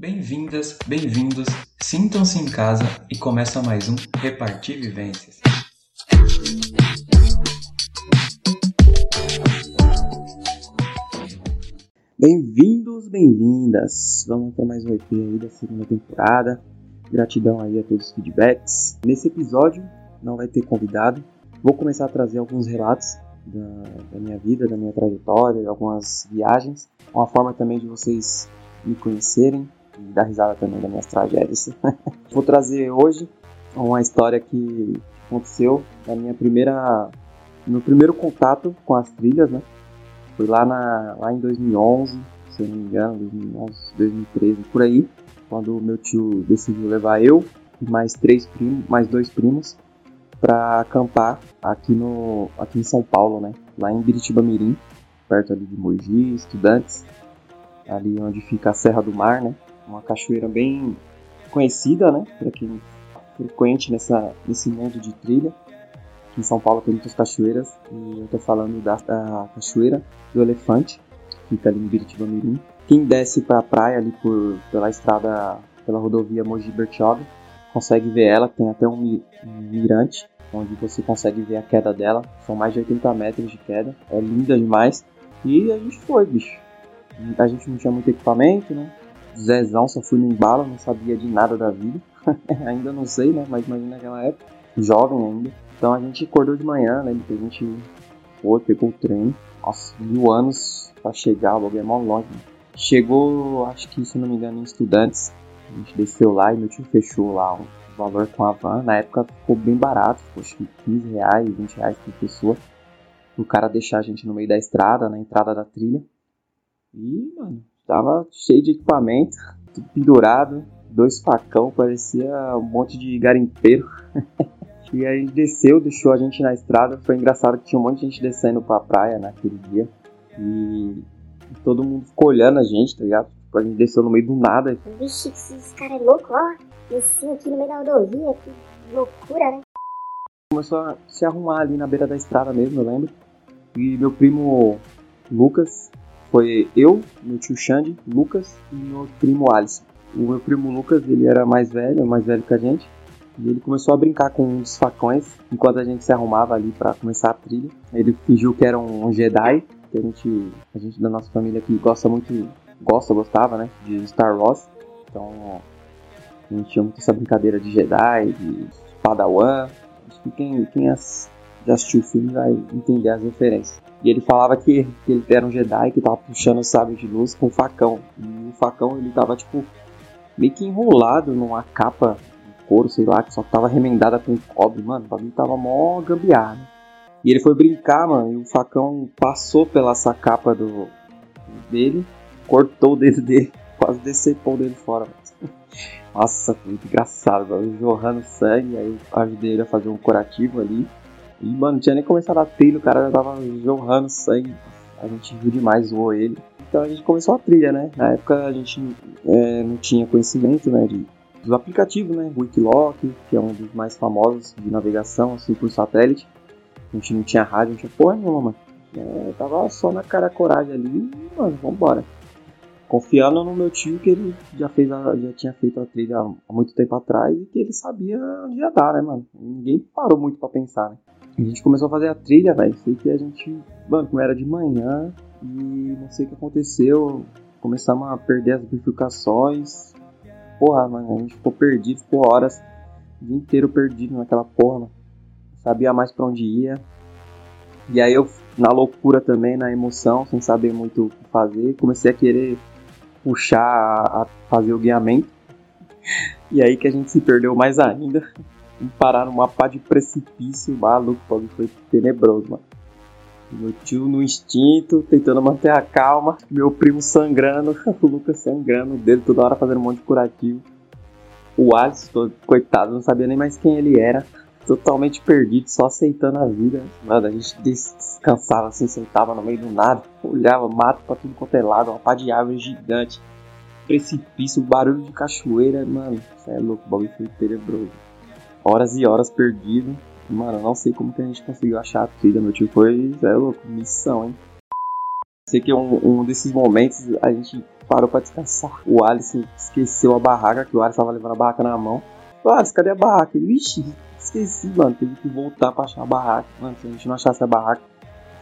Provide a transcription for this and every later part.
Bem-vindas, bem-vindos, sintam-se em casa e começa mais um Repartir Vivências. Bem-vindos, bem-vindas! Vamos para mais um EP aí da segunda temporada. Gratidão aí a todos os feedbacks. Nesse episódio não vai ter convidado. Vou começar a trazer alguns relatos da, da minha vida, da minha trajetória, algumas viagens. Uma forma também de vocês me conhecerem e dar risada também das minhas tragédias. Vou trazer hoje uma história que aconteceu na minha primeira meu primeiro contato com as trilhas, né? Foi lá, na, lá em 2011, se eu não me engano, 2011, 2013, por aí, quando meu tio decidiu levar eu e mais três primos, mais dois primos, para acampar aqui no aqui em São Paulo, né? Lá em Biritiba Mirim, perto ali de Mogi, Estudantes, ali onde fica a Serra do Mar, né? Uma cachoeira bem conhecida, né? Para quem frequente nessa nesse mundo de trilha. Em São Paulo tem muitas cachoeiras e eu tô falando da, da cachoeira do Elefante, que fica ali em Biritiba Mirim. Quem desce para a praia ali por pela estrada pela rodovia Mogi Bertioga consegue ver ela, tem até um, mirante onde você consegue ver a queda dela. São mais de 80 metros de queda. É linda demais. E a gente foi, bicho. A gente não tinha muito equipamento, né? Zezão só fui no embalo, não sabia de nada da vida. ainda não sei, né? Mas imagina naquela época, jovem ainda. Então a gente acordou de manhã, né? Depois a gente foi, pegou o trem. Nossa, mil anos pra chegar, o bagulho é mó longe. Né? Chegou, acho que se não me engano, em estudantes. A gente desceu lá e meu tio fechou lá um valor com a van. Na época ficou bem barato, acho que 15 reais, 20 reais por pessoa. O cara deixar a gente no meio da estrada, na entrada da trilha. E, mano, tava cheio de equipamento, tudo pendurado, dois facão, parecia um monte de garimpeiro. e aí desceu, deixou a gente na estrada. Foi engraçado que tinha um monte de gente descendo pra praia naquele dia. E todo mundo ficou olhando a gente, tá ligado? A gente desceu no meio do nada. Vixe, esses caras é louco, ó. Desci aqui no meio da rodovia, que loucura, né? Começou a se arrumar ali na beira da estrada mesmo, eu lembro. E meu primo Lucas, foi eu, meu tio Xande, Lucas e meu primo Alisson. O meu primo Lucas, ele era mais velho, mais velho que a gente. E ele começou a brincar com uns facões enquanto a gente se arrumava ali para começar a trilha. Ele fingiu que era um Jedi, que a gente, a gente da nossa família aqui gosta muito gosta, gostava, né? De Star Wars. Então a gente tinha muito essa brincadeira de Jedi, de Padawan. Acho que quem, quem já assistiu o filme vai entender as referências. E ele falava que, que ele era um Jedi que tava puxando o sábio de luz com um facão. E o facão ele tava tipo meio que enrolado numa capa de couro, sei lá, que só tava remendada com cobre, mano. O bagulho tava mó gambiarra. E ele foi brincar, mano, e o facão passou pela essa capa do, dele cortou o dedo dele, quase decepou o dedo fora. Nossa, foi muito engraçado, mano. jorrando sangue, aí eu ajudei ele a fazer um curativo ali. E, mano, não tinha nem começado a trilha, o cara já tava jorrando sangue. A gente viu demais, zoou ele. Então a gente começou a trilha, né? Na época a gente é, não tinha conhecimento, né, de, do aplicativo, né? Wikiloc, que é um dos mais famosos de navegação, assim, por satélite. A gente não tinha rádio, não tinha porra nenhuma, mano. É, tava só na cara coragem ali e, mano, vambora confiando no meu tio que ele já fez a, já tinha feito a trilha há muito tempo atrás e que ele sabia onde ia dar, né, mano? Ninguém parou muito para pensar, né? A gente começou a fazer a trilha, velho. Sei que a gente, mano, era de manhã e não sei o que aconteceu, começamos a perder as bifurcações. Porra, mano, a gente ficou perdido, ficou horas, o dia inteiro perdido naquela porra, mano. Sabia mais para onde ia. E aí eu, na loucura também, na emoção, sem saber muito o que fazer, comecei a querer puxar a, fazer o guiamento. E aí que a gente se perdeu mais ainda. Parar numa pá de precipício maluco, foi tenebroso, mano. Meu tio no instinto, tentando manter a calma. Meu primo sangrando, o Lucas sangrando, o dedo toda hora fazendo um monte de curativo. O Alisson, coitado, não sabia nem mais quem ele era. Totalmente perdido, só aceitando a vida. Mano, a gente descansava assim, sentava no meio do nada, olhava mato pra tudo quanto é lado, uma pá de árvore gigante, precipício, barulho de cachoeira, mano, isso é louco, o bagulho foi tenebroso. Horas e horas perdido, mano, não sei como que a gente conseguiu achar a trilha, meu tio foi, é louco, missão, hein. Sei que um, um desses momentos a gente parou pra descansar. O Alisson esqueceu a barraca, que o Alisson tava levando a barraca na mão. Alisson, cadê a barraca? Ele, Vixe, esqueci, mano. Teve que voltar pra achar a barraca. Mano, se a gente não achasse a barraca,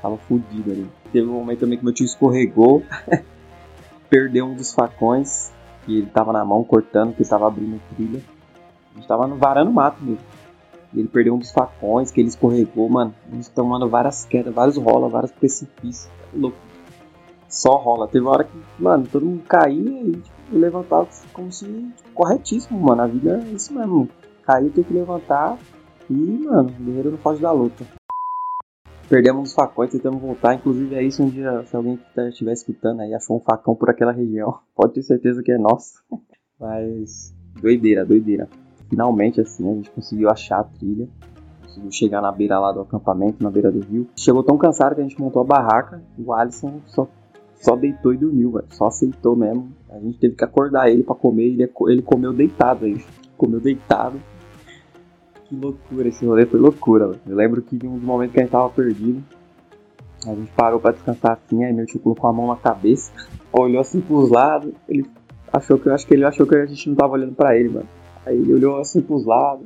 tava fudido ali. Teve um momento também que meu tio escorregou, perdeu um dos facões que ele tava na mão cortando, que ele tava abrindo trilha. A gente tava varando mato mesmo. E ele perdeu um dos facões, que ele escorregou, mano. A gente tomando várias quedas, vários rola, vários precipícios. É louco. Só rola. Teve uma hora que, mano, todo mundo caía e tipo, levantava como se tipo, corretíssimo, mano. A vida é isso mesmo. Cair tem que levantar e, mano, o guerreiro não foge da luta. Perdemos os facões, tentamos voltar. Inclusive é isso um dia, se alguém estiver escutando aí, achou um facão por aquela região, pode ter certeza que é nosso. Mas doideira, doideira. Finalmente assim a gente conseguiu achar a trilha. Conseguiu chegar na beira lá do acampamento, na beira do rio. Chegou tão cansado que a gente montou a barraca. O Alisson só, só deitou e dormiu, velho. Só aceitou mesmo. A gente teve que acordar ele para comer. Ele, ele comeu deitado aí. Comeu deitado que loucura, esse rolê foi loucura. Mano. Eu lembro que em um momento que a gente tava perdido, a gente parou pra descansar assim, aí meu tio colocou a mão na cabeça, olhou assim pros lados, ele achou que eu acho que ele achou que a gente não tava olhando pra ele, mano. Aí ele olhou assim pros lados,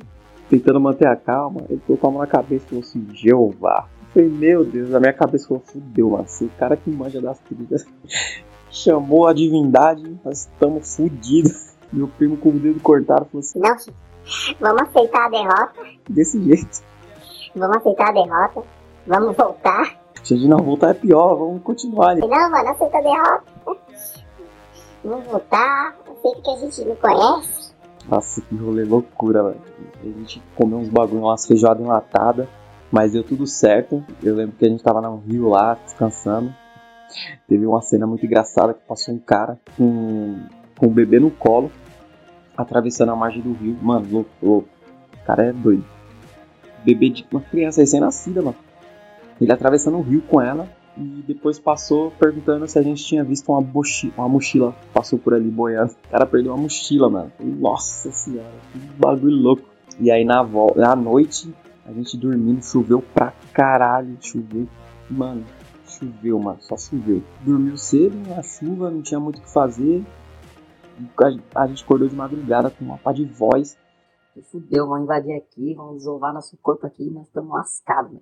tentando manter a calma, ele colocou a mão na cabeça e falou assim, Jeová. Eu falei, meu Deus, a minha cabeça falou, fudeu, mano. Esse cara que manja das trilhas chamou a divindade, nós estamos fudidos. Meu primo com o dedo cortado falou assim, Não, Vamos aceitar a derrota. Desse jeito. Vamos aceitar a derrota. Vamos voltar. Se a gente não voltar é pior, vamos continuar ali. Não, mano, aceita a derrota. Vamos voltar. Aceita que a gente não conhece. Nossa, que rolê loucura, velho. A gente comeu uns bagulho, umas feijoadas enlatadas, mas deu tudo certo. Eu lembro que a gente tava no rio lá, descansando. Teve uma cena muito engraçada que passou um cara com, com um bebê no colo atravessando a margem do rio. Mano, louco, louco. O cara é doido. Bebê de uma criança recém-nascida, mano. Ele atravessando o rio com ela e depois passou perguntando se a gente tinha visto uma, mochila, uma mochila. Passou por ali boiando. O cara perdeu uma mochila, mano. Nossa senhora, que bagulho louco. E aí na, na noite, a gente dormindo, choveu pra caralho. Choveu, mano, choveu, mano, só choveu. Dormiu cedo na chuva, não tinha muito o que fazer a gente acordou de madrugada com uma pá de voz. Fudeu, vão invadir aqui, vão desovar nosso corpo aqui, nós estamos lascados, né?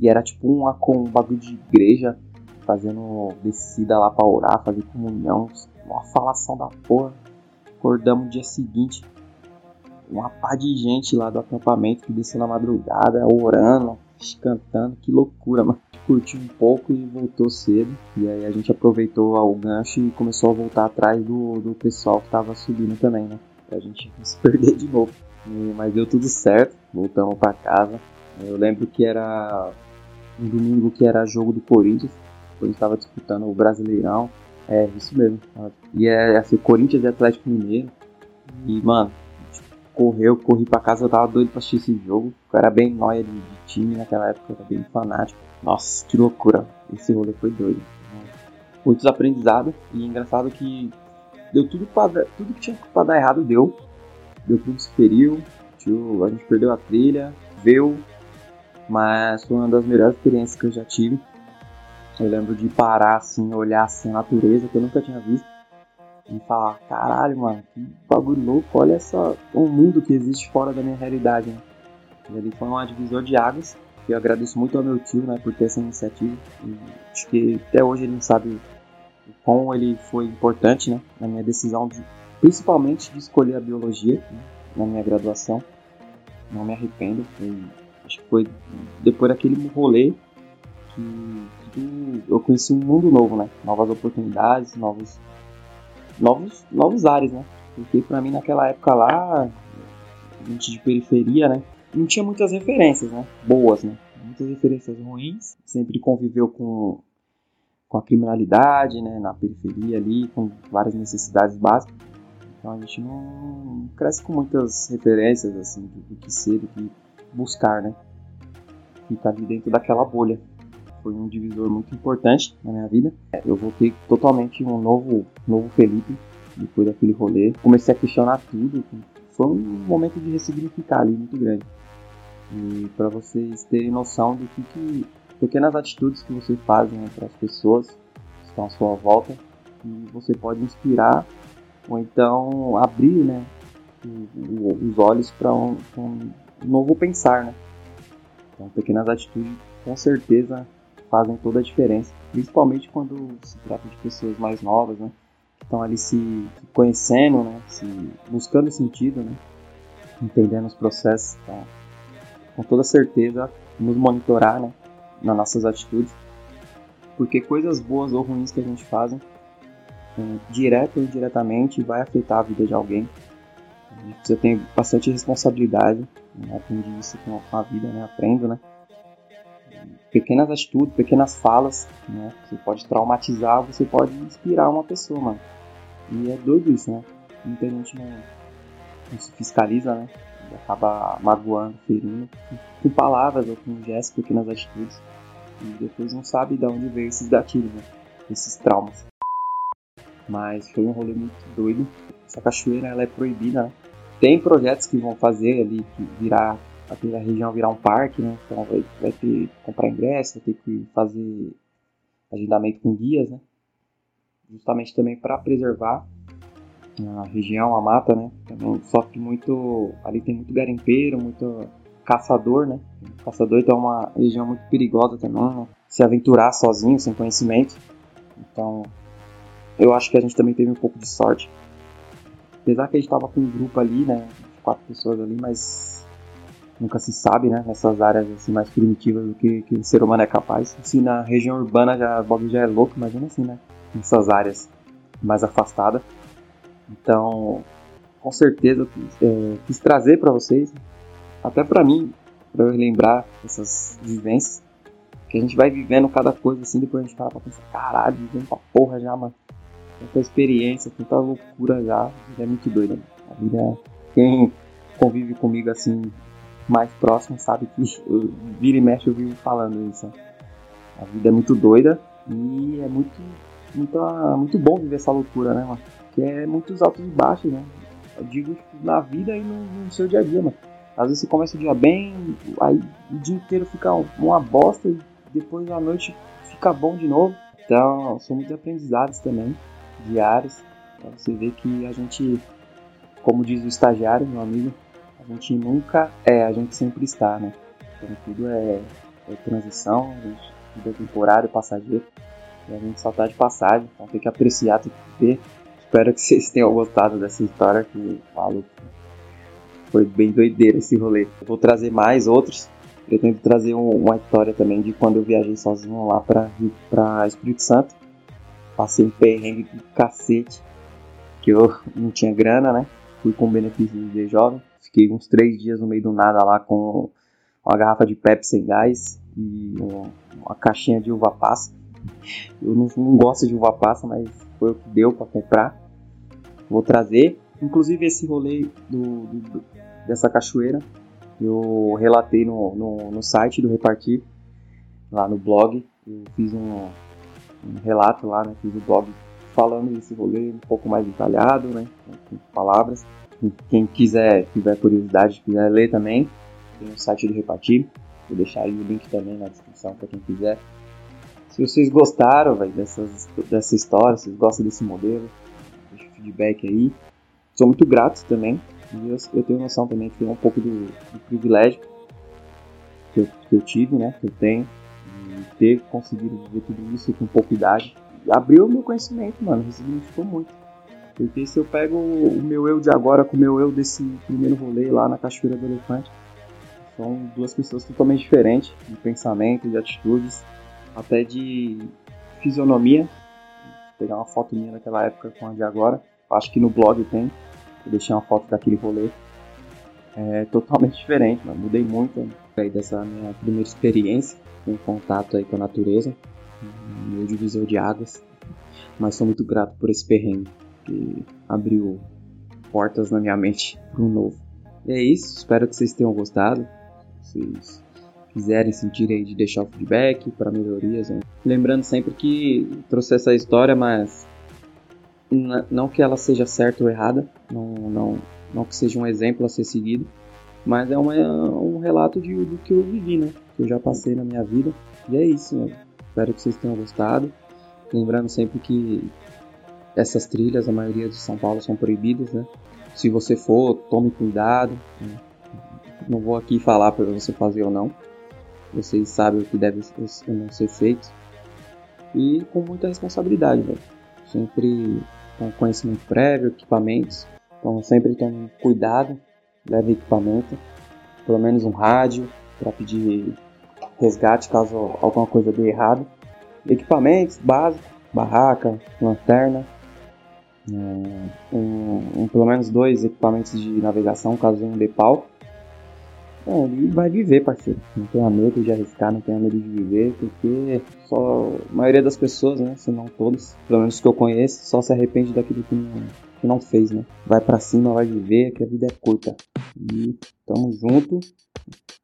E era tipo uma, com um bagulho de igreja, fazendo descida lá pra orar, fazer comunhão, uma falação da porra. Acordamos no dia seguinte, uma pá de gente lá do acampamento que desceu na madrugada, orando, cantando, que loucura, mano curtiu um pouco e voltou cedo. E aí a gente aproveitou o gancho e começou a voltar atrás do, do pessoal que tava subindo também, né? Pra gente não se perder de novo. E, mas deu tudo certo, voltamos para casa. Eu lembro que era um domingo que era jogo do Corinthians. O Corinthians estava disputando o Brasileirão. É, isso mesmo. E é assim, Corinthians e Atlético Mineiro. E, mano, correu, corri para casa, eu tava doido pra assistir esse jogo. Eu era bem nóia de, de time naquela época, era bem fanático. Nossa, que loucura. Esse rolê foi doido. Muitos aprendizados. E engraçado que deu tudo para tudo que tinha pra dar errado deu. Deu tudo superior. Tio, a gente perdeu a trilha, veio. Mas foi uma das melhores experiências que eu já tive. Eu lembro de parar assim, olhar assim a natureza que eu nunca tinha visto. E falar, caralho, mano, que bagulho louco, olha essa, um mundo que existe fora da minha realidade, né? Foi um divisor de águas eu agradeço muito ao meu tio, né, por ter essa iniciativa. E acho que até hoje ele não sabe o quão ele foi importante, né, na minha decisão, de, principalmente de escolher a biologia né, na minha graduação. Não me arrependo. Foi, acho que foi depois daquele rolê que, que eu conheci um mundo novo, né, novas oportunidades, novos, novos, novos ares, né. Porque para mim naquela época lá, gente de periferia, né, não tinha muitas referências, né? Boas, né? Muitas referências ruins. Sempre conviveu com, com a criminalidade, né? Na periferia ali, com várias necessidades básicas. Então a gente não cresce com muitas referências, assim, do, do que ser, do que buscar, né? Ficar ali dentro daquela bolha. Foi um divisor muito importante na minha vida. Eu voltei totalmente um novo, novo Felipe depois daquele rolê. Comecei a questionar tudo. Foi um momento de ressignificar ali muito grande. E para vocês terem noção do que, que pequenas atitudes que vocês fazem para as pessoas que estão à sua volta que você pode inspirar ou então abrir, né, os olhos para um, um, novo pensar, né? Então, pequenas atitudes com certeza fazem toda a diferença, principalmente quando se trata de pessoas mais novas, né? Que estão ali se conhecendo, né? Se buscando sentido, né? Entendendo os processos, tá? com toda certeza nos monitorar, né? Nas nossas atitudes, porque coisas boas ou ruins que a gente faz, é, direto ou indiretamente, vai afetar a vida de alguém. Você tem bastante responsabilidade, né? aprendi isso com a vida, né? Aprendo, né? pequenas atitudes, pequenas falas, né? Você pode traumatizar, você pode inspirar uma pessoa, mano. E é doido isso, né? Muita gente não, não se fiscaliza, né? E acaba magoando, ferindo, com palavras ou com gestos, pequenas atitudes. E depois não sabe de onde veio esses gatilhos, né? Esses traumas. Mas foi um rolê muito doido. Essa cachoeira, ela é proibida, né? Tem projetos que vão fazer ali, que virar aquela região virar um parque, né? Então vai, vai ter que comprar ingresso, vai ter que fazer agendamento com guias, né? Justamente também para preservar a região, a mata, né? Também sofre muito, ali tem muito garimpeiro, muito caçador, né? caçador então é uma região muito perigosa também, né? Se aventurar sozinho, sem conhecimento. Então, eu acho que a gente também teve um pouco de sorte. Apesar que a gente estava com um grupo ali, né? Quatro pessoas ali, mas nunca se sabe, né? Nessas áreas assim, mais primitivas do que, que o ser humano é capaz. Assim, na região urbana já, o Bob já é louco, imagina assim, né? Nessas áreas mais afastadas. Então, com certeza, é, quis trazer para vocês, até para mim, para eu lembrar essas vivências, que a gente vai vivendo cada coisa assim, depois a gente para pra pensar, caralho, vivendo pra porra já, mano. Tanta experiência, tanta loucura já, é muito doido. Né? A vida, quem convive comigo assim mais próximo sabe que eu, vira e mexe eu vivo falando isso. A vida é muito doida e é muito, muito, muito bom viver essa loucura, né, mano? Que é muitos altos e baixos, né? Eu digo na vida e no, no seu dia a dia, mano. Às vezes você começa o dia bem, aí o dia inteiro fica uma bosta e depois à noite fica bom de novo. Então, são muitos aprendizados também, diários. Pra você ver que a gente, como diz o estagiário, meu amigo, a gente nunca é, a gente sempre está, né? Então tudo é, é transição, a gente, tudo é temporário, passageiro. E a gente só tá de passagem, então tem que apreciar, tem que ver. Espero que vocês tenham gostado dessa história que falo. Foi bem doideira esse rolê. Eu vou trazer mais outros. Pretendo trazer um, uma história também de quando eu viajei sozinho lá para Espírito Santo. Passei um perrengue do cacete, que eu não tinha grana, né? Fui com benefício de jovem. Fiquei uns três dias no meio do nada lá com uma garrafa de Pepsi sem gás e uma caixinha de uva passa. Eu não, não gosto de uva passa, mas foi o que deu para comprar. Vou trazer. Inclusive esse rolê do, do, dessa cachoeira eu relatei no, no, no, site do Repartir, lá no blog. Eu fiz um, um relato lá, né? Fiz o blog falando desse rolê um pouco mais detalhado, né? Com palavras. Quem quiser, tiver curiosidade, quiser ler também, tem o site do Repartir. Vou deixar aí o link também na descrição para quem quiser. Se vocês gostaram véio, dessas, dessa história, se vocês gostam desse modelo, deixa o feedback aí. Sou muito grato também. E eu, eu tenho noção também que tem um pouco do, do privilégio que eu, que eu, tive, né? Que eu tenho. De ter conseguido viver tudo isso com pouca idade. Abriu o meu conhecimento, mano. Ressignificou muito. Porque se eu pego o meu eu de agora com o meu eu desse primeiro rolê lá na Cachoeira do Elefante, são duas pessoas totalmente diferentes de pensamento, de atitudes, até de fisionomia. Vou pegar uma foto minha daquela época com a de agora, acho que no blog tem. Eu deixei uma foto daquele rolê. É totalmente diferente, mano. mudei muito aí dessa minha primeira experiência com contato aí com a natureza, meu divisor de águas. Mas sou muito grato por esse perrengue que abriu portas na minha mente para um novo. E é isso, espero que vocês tenham gostado. Se vocês quiserem sentir aí de deixar o feedback para melhorias. Lembrando sempre que trouxe essa história, mas não que ela seja certa ou errada, não, não, não que seja um exemplo a ser seguido, mas é uma, um relato de, do que eu vivi, né? Que eu já passei na minha vida. E é isso, né? Espero que vocês tenham gostado. Lembrando sempre que essas trilhas, a maioria de São Paulo são proibidas, né? Se você for, tome cuidado. Né? Não vou aqui falar para você fazer ou não. Vocês sabem o que deve não ser feito. E com muita responsabilidade. Sempre com conhecimento prévio, equipamentos. Então sempre tome cuidado, leve equipamento. Pelo menos um rádio para pedir resgate caso alguma coisa dê errado. Equipamentos básicos, barraca, lanterna, é, um, um, pelo menos dois equipamentos de navegação caso um dê pau. É, vai viver, parceiro. Não tenha medo de arriscar, não tenha medo de viver, porque só a maioria das pessoas, né, se não todos, pelo menos que eu conheço, só se arrepende daquilo que não, que não fez, né? Vai para cima, vai viver, que a vida é curta. E tamo junto.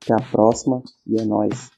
Até a próxima e é nóis.